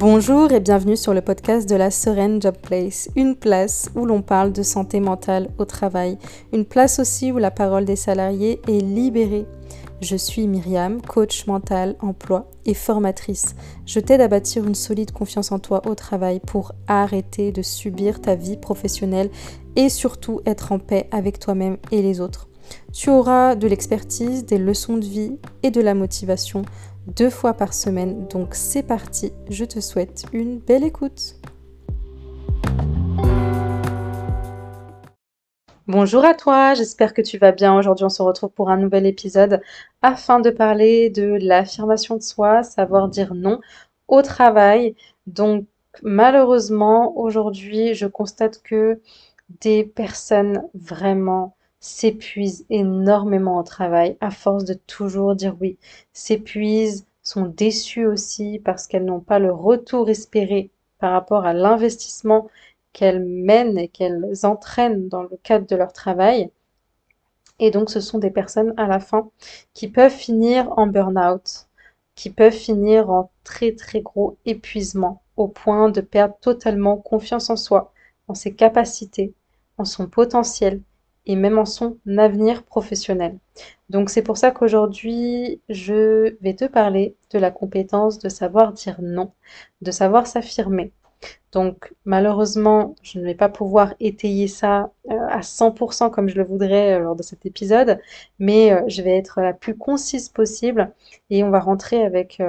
Bonjour et bienvenue sur le podcast de la Sereine Job Place, une place où l'on parle de santé mentale au travail, une place aussi où la parole des salariés est libérée. Je suis Myriam, coach mental, emploi et formatrice. Je t'aide à bâtir une solide confiance en toi au travail pour arrêter de subir ta vie professionnelle et surtout être en paix avec toi-même et les autres. Tu auras de l'expertise, des leçons de vie et de la motivation deux fois par semaine. Donc c'est parti, je te souhaite une belle écoute. Bonjour à toi, j'espère que tu vas bien. Aujourd'hui on se retrouve pour un nouvel épisode afin de parler de l'affirmation de soi, savoir dire non au travail. Donc malheureusement aujourd'hui je constate que des personnes vraiment s'épuisent énormément au travail à force de toujours dire oui, s'épuisent, sont déçues aussi parce qu'elles n'ont pas le retour espéré par rapport à l'investissement qu'elles mènent et qu'elles entraînent dans le cadre de leur travail. Et donc ce sont des personnes à la fin qui peuvent finir en burn-out, qui peuvent finir en très très gros épuisement au point de perdre totalement confiance en soi, en ses capacités, en son potentiel et même en son avenir professionnel. Donc c'est pour ça qu'aujourd'hui, je vais te parler de la compétence de savoir dire non, de savoir s'affirmer. Donc malheureusement, je ne vais pas pouvoir étayer ça euh, à 100% comme je le voudrais euh, lors de cet épisode, mais euh, je vais être la plus concise possible et on va rentrer avec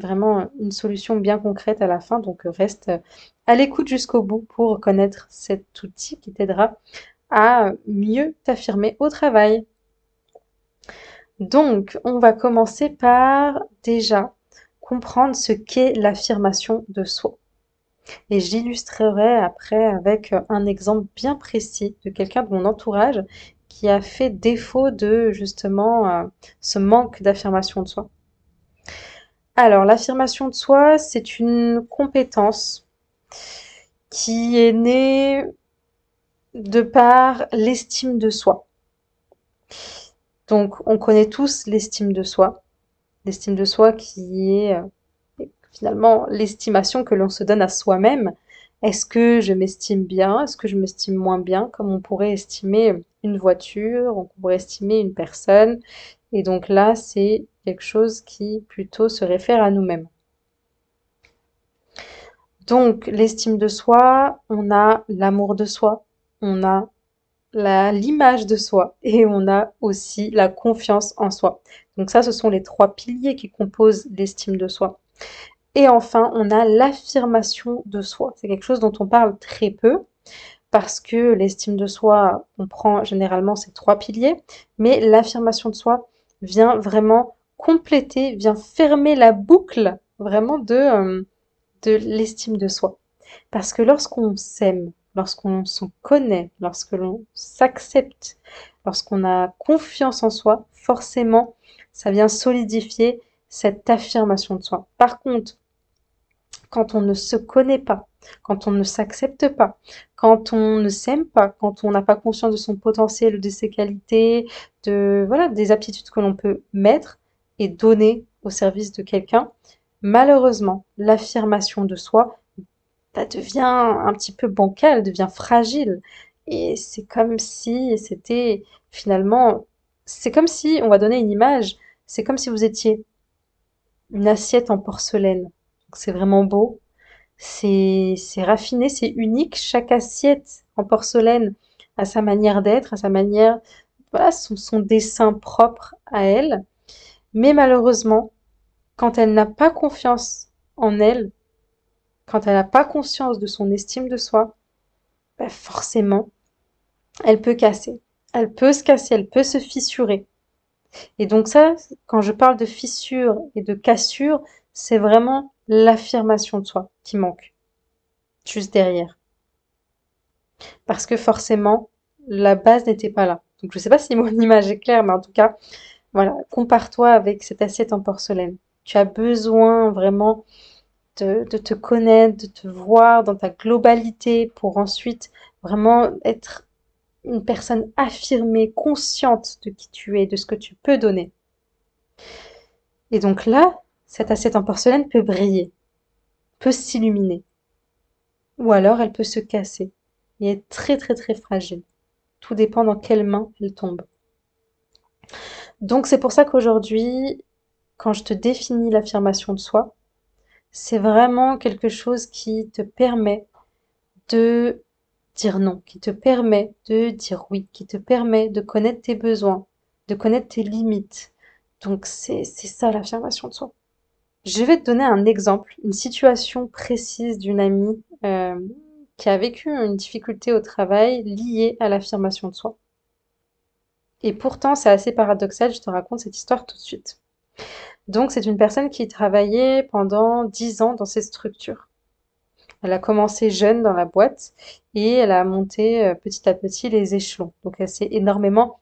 vraiment une solution bien concrète à la fin. Donc reste à l'écoute jusqu'au bout pour connaître cet outil qui t'aidera à mieux t'affirmer au travail. Donc, on va commencer par déjà comprendre ce qu'est l'affirmation de soi. Et j'illustrerai après avec un exemple bien précis de quelqu'un de mon entourage qui a fait défaut de justement euh, ce manque d'affirmation de soi. Alors, l'affirmation de soi, c'est une compétence qui est née de par l'estime de soi. Donc, on connaît tous l'estime de soi. L'estime de soi qui est euh, finalement l'estimation que l'on se donne à soi-même. Est-ce que je m'estime bien? Est-ce que je m'estime moins bien? Comme on pourrait estimer une voiture, on pourrait estimer une personne. Et donc là, c'est quelque chose qui plutôt se réfère à nous-mêmes. Donc, l'estime de soi, on a l'amour de soi, on a l'image de soi et on a aussi la confiance en soi. Donc ça, ce sont les trois piliers qui composent l'estime de soi. Et enfin, on a l'affirmation de soi. C'est quelque chose dont on parle très peu parce que l'estime de soi comprend généralement ces trois piliers, mais l'affirmation de soi vient vraiment compléter, vient fermer la boucle vraiment de, euh, de l'estime de soi. Parce que lorsqu'on s'aime, lorsqu'on se connaît, lorsque l'on s'accepte, lorsqu'on a confiance en soi, forcément, ça vient solidifier cette affirmation de soi. Par contre, quand on ne se connaît pas, quand on ne s'accepte pas, quand on ne s'aime pas, quand on n'a pas conscience de son potentiel, de ses qualités, de voilà, des aptitudes que l'on peut mettre et donner au service de quelqu'un, malheureusement, l'affirmation de soi devient un petit peu bancal, devient fragile. Et c'est comme si c'était finalement, c'est comme si, on va donner une image, c'est comme si vous étiez une assiette en porcelaine. C'est vraiment beau, c'est raffiné, c'est unique. Chaque assiette en porcelaine a sa manière d'être, a sa manière, voilà, son, son dessin propre à elle. Mais malheureusement, quand elle n'a pas confiance en elle, quand elle n'a pas conscience de son estime de soi, bah, forcément, elle peut casser. Elle peut se casser, elle peut se fissurer. Et donc ça, quand je parle de fissure et de cassure, c'est vraiment l'affirmation de soi qui manque. Juste derrière. Parce que forcément, la base n'était pas là. Donc je ne sais pas si mon image est claire, mais en tout cas, voilà, compare-toi avec cette assiette en porcelaine. Tu as besoin vraiment de, te connaître, de te voir dans ta globalité pour ensuite vraiment être une personne affirmée, consciente de qui tu es, de ce que tu peux donner. Et donc là, cette assiette en porcelaine peut briller. peut s'illuminer. Ou alors elle peut se casser et être très très très fragile. Tout dépend dans quelle main elle tombe. Donc c'est pour ça qu'aujourd'hui, quand je te définis l'affirmation de soi, c'est vraiment quelque chose qui te permet de dire non, qui te permet de dire oui, qui te permet de connaître tes besoins, de connaître tes limites. Donc c'est ça l'affirmation de soi. Je vais te donner un exemple, une situation précise d'une amie euh, qui a vécu une difficulté au travail liée à l'affirmation de soi. Et pourtant, c'est assez paradoxal, je te raconte cette histoire tout de suite. Donc, c'est une personne qui travaillait pendant dix ans dans cette structure. Elle a commencé jeune dans la boîte et elle a monté euh, petit à petit les échelons. Donc, elle s'est énormément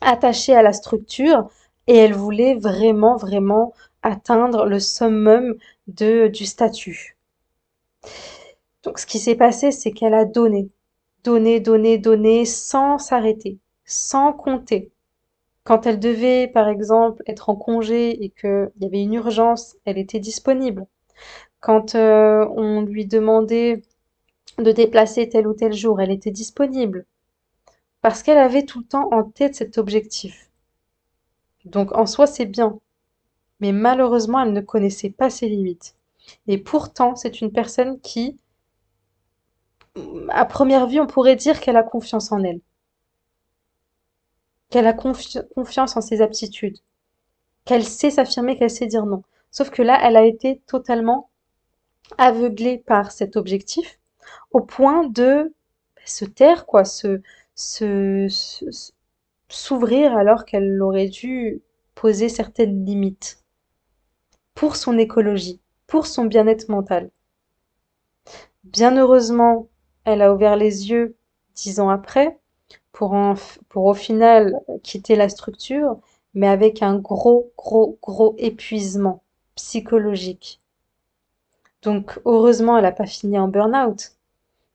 attachée à la structure et elle voulait vraiment, vraiment atteindre le summum de, du statut. Donc, ce qui s'est passé, c'est qu'elle a donné, donné, donné, donné sans s'arrêter, sans compter. Quand elle devait, par exemple, être en congé et qu'il y avait une urgence, elle était disponible. Quand euh, on lui demandait de déplacer tel ou tel jour, elle était disponible. Parce qu'elle avait tout le temps en tête cet objectif. Donc en soi, c'est bien. Mais malheureusement, elle ne connaissait pas ses limites. Et pourtant, c'est une personne qui à première vue, on pourrait dire qu'elle a confiance en elle, qu'elle a confiance en ses aptitudes, qu'elle sait s'affirmer, qu'elle sait dire non. Sauf que là, elle a été totalement aveuglée par cet objectif au point de se taire, quoi, se, s'ouvrir alors qu'elle aurait dû poser certaines limites pour son écologie, pour son bien-être mental. Bien heureusement, elle a ouvert les yeux dix ans après pour, au final quitter la structure, mais avec un gros, gros, gros épuisement psychologique. Donc heureusement, elle n'a pas fini en burn-out.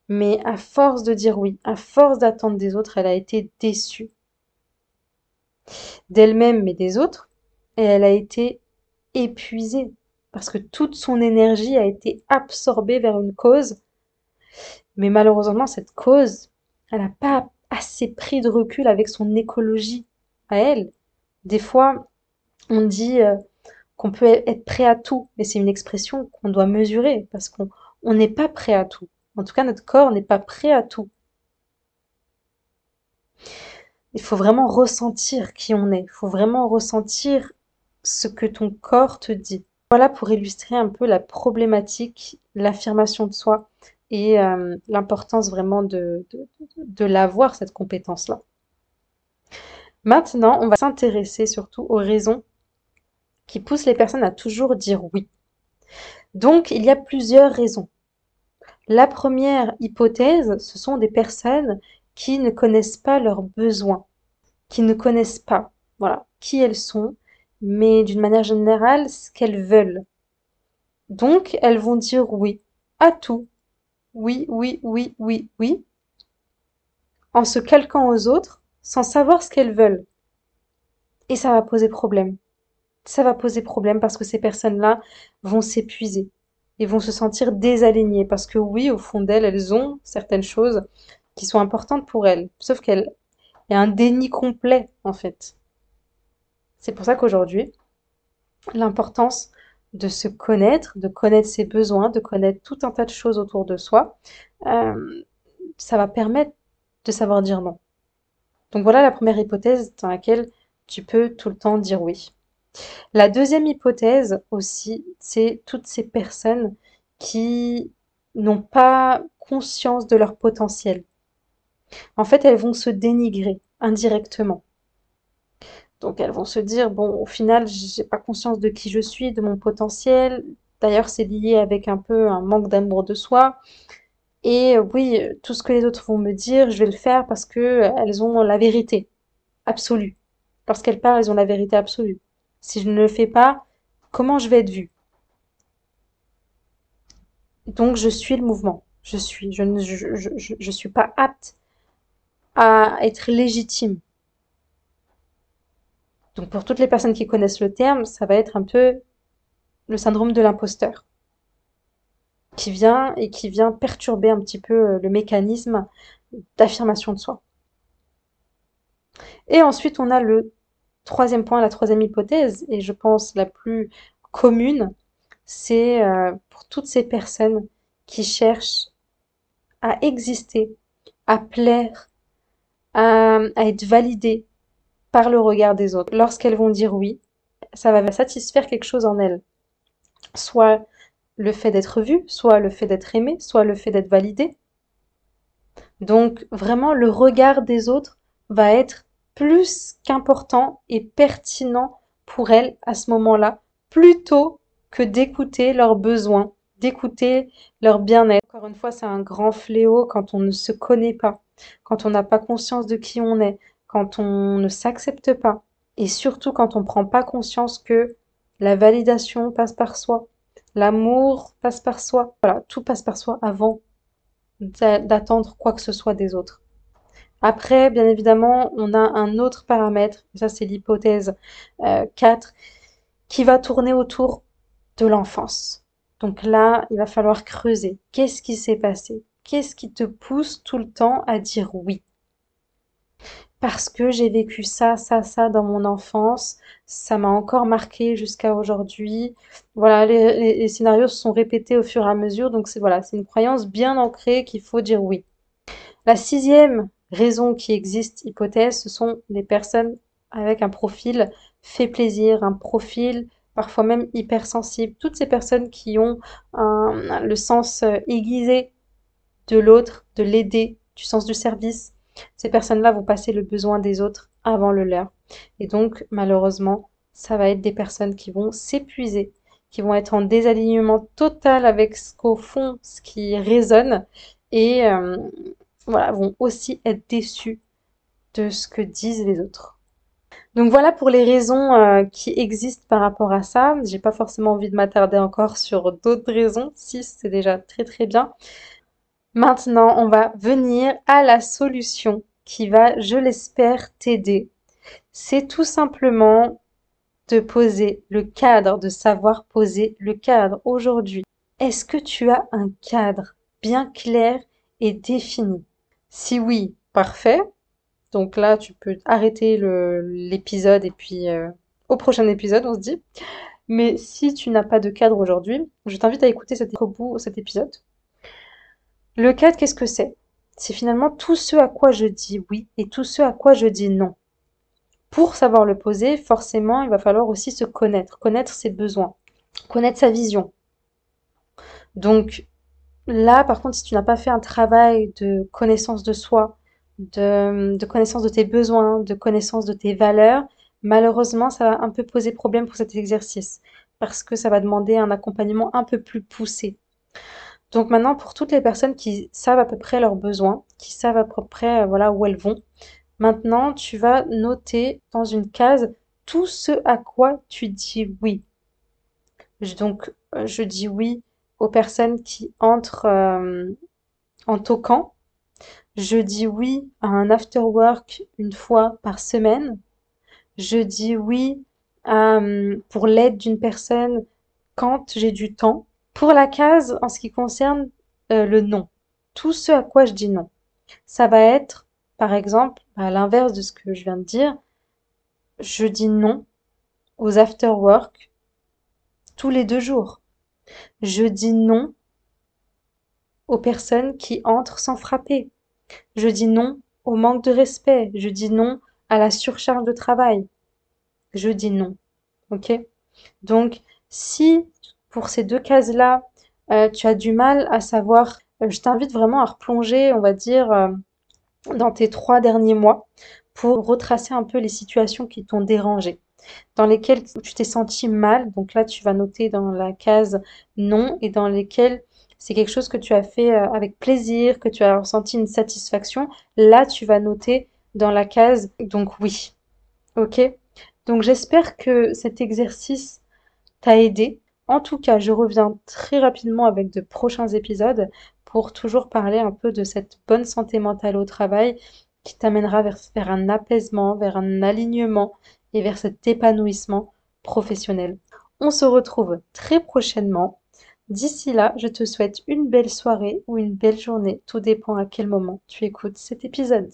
Mais à force de dire oui, à force d'attendre des autres, elle a été déçue d'elle-même mais des autres, et elle a été épuisée parce que toute son énergie a été absorbée vers une cause mais malheureusement, cette cause, elle n'a pas assez pris de recul avec son écologie à elle. Des fois, on dit euh, qu'on peut être prêt à tout, mais c'est une expression qu'on doit mesurer parce qu'on n'est pas prêt à tout. En tout cas, notre corps n'est pas prêt à tout. Il faut vraiment ressentir qui on est. Il faut vraiment ressentir ce que ton corps te dit. Voilà pour illustrer un peu la problématique, l'affirmation de soi et euh, l'importance vraiment de, de, l'avoir, cette compétence-là. Maintenant, on va s'intéresser surtout aux raisons qui poussent les personnes à toujours dire oui. Donc, il y a plusieurs raisons. La première hypothèse, ce sont des personnes qui ne connaissent pas leurs besoins, qui ne connaissent pas, voilà, qui elles sont, mais d'une manière générale, ce qu'elles veulent. Donc, elles vont dire oui à tout, oui, oui, oui, oui, oui, en se calquant aux autres sans savoir ce qu'elles veulent. Et ça va poser problème. Ça va poser problème parce que ces personnes-là vont s'épuiser et vont se sentir désalignées parce que oui, au fond d'elles, elles ont certaines choses qui sont importantes pour elles. Sauf qu'elles, il y a un déni complet en fait. C'est pour ça qu'aujourd'hui, l'importance de se connaître, de connaître ses besoins, de connaître tout un tas de choses autour de soi, euh, ça va permettre de savoir dire non. Donc voilà la première hypothèse dans laquelle tu peux tout le temps dire oui. La deuxième hypothèse aussi, c'est toutes ces personnes qui n'ont pas conscience de leur potentiel. En fait, elles vont se dénigrer indirectement. Donc elles vont se dire, bon, au final, j'ai pas conscience de qui je suis, de mon potentiel. D'ailleurs, c'est lié avec un peu un manque d'amour de soi. Et oui, tout ce que les autres vont me dire, je vais le faire parce que elles ont la vérité absolue. Lorsqu'elles parlent, elles ont la vérité absolue. Si je ne le fais pas, comment je vais être vue? Donc je suis le mouvement. Je suis. Je ne suis pas apte à être légitime. Donc pour toutes les personnes qui connaissent le terme, ça va être un peu le syndrome de l'imposteur. qui vient et qui vient perturber un petit peu euh, le mécanisme d'affirmation de soi. Et ensuite, on a le troisième point, la troisième hypothèse, et je pense la plus commune, c'est euh, pour toutes ces personnes qui cherchent à exister, à plaire, à, à être validées par le regard des autres. Lorsqu'elles vont dire oui, ça va satisfaire quelque chose en elles. Soit le fait d'être vu, soit le fait d'être aimé, soit le fait d'être validé. Donc vraiment, le regard des autres va être plus qu'important et pertinent pour elles à ce moment-là, plutôt que d'écouter leurs besoins, d'écouter leur bien-être. Encore une fois, c'est un grand fléau quand on ne se connaît pas, quand on n'a pas conscience de qui on est, quand on ne s'accepte pas, et surtout quand on ne prend pas conscience que la validation passe par soi, l'amour passe par soi, voilà, tout passe par soi avant d'attendre quoi que ce soit des autres. Après, bien évidemment, on a un autre paramètre, ça c'est l'hypothèse 4, euh, qui va tourner autour de l'enfance. Donc là, il va falloir creuser. Qu'est-ce qui s'est passé? Qu'est-ce qui te pousse tout le temps à dire oui? Parce que j'ai vécu ça, ça, ça dans mon enfance, ça m'a encore marqué jusqu'à aujourd'hui. Voilà, les, scénarios se sont répétés au fur et à mesure, donc c'est voilà, c'est une croyance bien ancrée qu'il faut dire oui. La sixième raison qui existe, hypothèse, ce sont les personnes avec un profil fait plaisir, un profil parfois même hypersensible. Toutes ces personnes qui ont le sens euh, aiguisé de l'autre, de l'aider, du sens du service, ces personnes-là vont passer le besoin des autres avant le leur. Et donc, malheureusement, ça va être des personnes qui vont s'épuiser, qui vont être en désalignement total avec ce qu'au fond, ce qui résonne, et euh, voilà, vont aussi être déçus de ce que disent les autres. Donc voilà pour les raisons euh, qui existent par rapport à ça. J'ai pas forcément envie de m'attarder encore sur d'autres raisons. Si c'est déjà très très bien. Maintenant, on va venir à la solution qui va, je l'espère, t'aider. C'est tout simplement de poser le cadre, de savoir poser le cadre. Aujourd'hui, est-ce que tu as un cadre bien clair et défini? Si oui, parfait. Donc là, tu peux arrêter l'épisode et puis euh, au prochain épisode, on se dit. Mais si tu n'as pas de cadre aujourd'hui, je t'invite à écouter cet, épisode le cadre, qu'est-ce que c'est? C'est finalement tout ce à quoi je dis oui et tout ce à quoi je dis non. Pour savoir le poser, forcément, il va falloir aussi se connaître, connaître ses besoins, connaître sa vision. Donc là, par contre, si tu n'as pas fait un travail de connaissance de soi, de, de, connaissance de tes besoins, de connaissance de tes valeurs, malheureusement, ça va un peu poser problème pour cet exercice parce que ça va demander un accompagnement un peu plus poussé. Donc maintenant, pour toutes les personnes qui savent à peu près leurs besoins, qui savent à peu près euh, voilà, où elles vont, maintenant, tu vas noter dans une case tout ce à quoi tu dis oui. Donc, euh, je dis oui aux personnes qui entrent euh, en toquant. Je dis oui à un after work une fois par semaine. Je dis oui pour l'aide d'une personne quand j'ai du temps. Pour la case, en ce qui concerne euh, le non, tout ce à quoi je dis non, ça va être, par exemple, à l'inverse de ce que je viens de dire, je dis non aux after-work tous les deux jours. Je dis non aux personnes qui entrent sans frapper. Je dis non au manque de respect. Je dis non à la surcharge de travail. Je dis non. Ok? Donc, si pour ces deux cases-là, euh, tu as du mal à savoir, euh, je t'invite vraiment à replonger, on va dire, euh, dans tes trois derniers mois pour retracer un peu les situations qui t'ont dérangé, dans lesquelles tu t'es senti mal. Donc là, tu vas noter dans la case non et dans lesquelles c'est quelque chose que tu as fait avec plaisir, que tu as ressenti une satisfaction. Là, tu vas noter dans la case donc oui. Ok? Donc j'espère que cet exercice t'a aidé en tout cas, je reviens très rapidement avec de prochains épisodes pour toujours parler un peu de cette bonne santé mentale au travail qui t'amènera vers, un apaisement, vers un alignement et vers cet épanouissement professionnel. On se retrouve très prochainement D'ici là, je te souhaite une belle soirée ou une belle journée, tout dépend à quel moment tu écoutes cet épisode.